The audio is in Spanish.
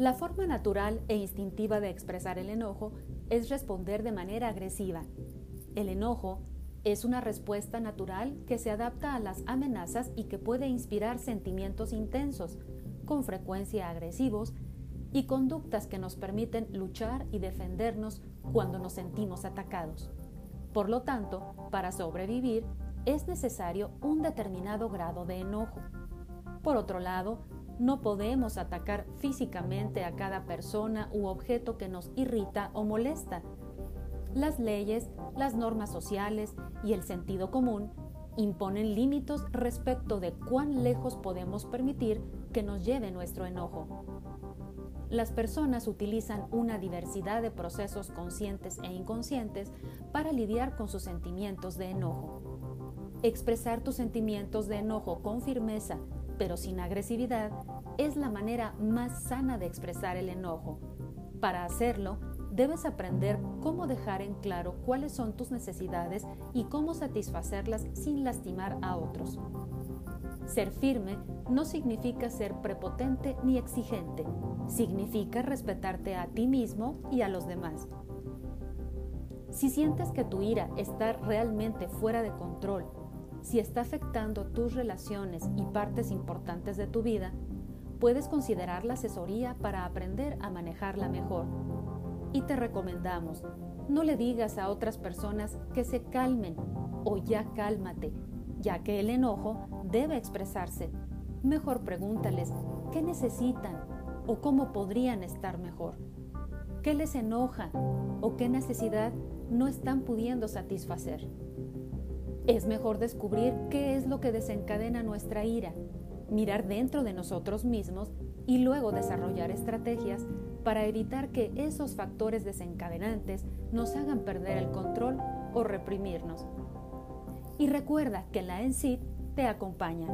La forma natural e instintiva de expresar el enojo es responder de manera agresiva. El enojo es una respuesta natural que se adapta a las amenazas y que puede inspirar sentimientos intensos, con frecuencia agresivos, y conductas que nos permiten luchar y defendernos cuando nos sentimos atacados. Por lo tanto, para sobrevivir es necesario un determinado grado de enojo. Por otro lado, no podemos atacar físicamente a cada persona u objeto que nos irrita o molesta. Las leyes, las normas sociales y el sentido común imponen límites respecto de cuán lejos podemos permitir que nos lleve nuestro enojo. Las personas utilizan una diversidad de procesos conscientes e inconscientes para lidiar con sus sentimientos de enojo. Expresar tus sentimientos de enojo con firmeza pero sin agresividad, es la manera más sana de expresar el enojo. Para hacerlo, debes aprender cómo dejar en claro cuáles son tus necesidades y cómo satisfacerlas sin lastimar a otros. Ser firme no significa ser prepotente ni exigente, significa respetarte a ti mismo y a los demás. Si sientes que tu ira está realmente fuera de control si está afectando tus relaciones y partes importantes de tu vida, puedes considerar la asesoría para aprender a manejarla mejor. Y te recomendamos, no le digas a otras personas que se calmen o ya cálmate, ya que el enojo debe expresarse. Mejor pregúntales qué necesitan o cómo podrían estar mejor. ¿Qué les enoja o qué necesidad no están pudiendo satisfacer? Es mejor descubrir qué es lo que desencadena nuestra ira, mirar dentro de nosotros mismos y luego desarrollar estrategias para evitar que esos factores desencadenantes nos hagan perder el control o reprimirnos. Y recuerda que la ENCID te acompaña.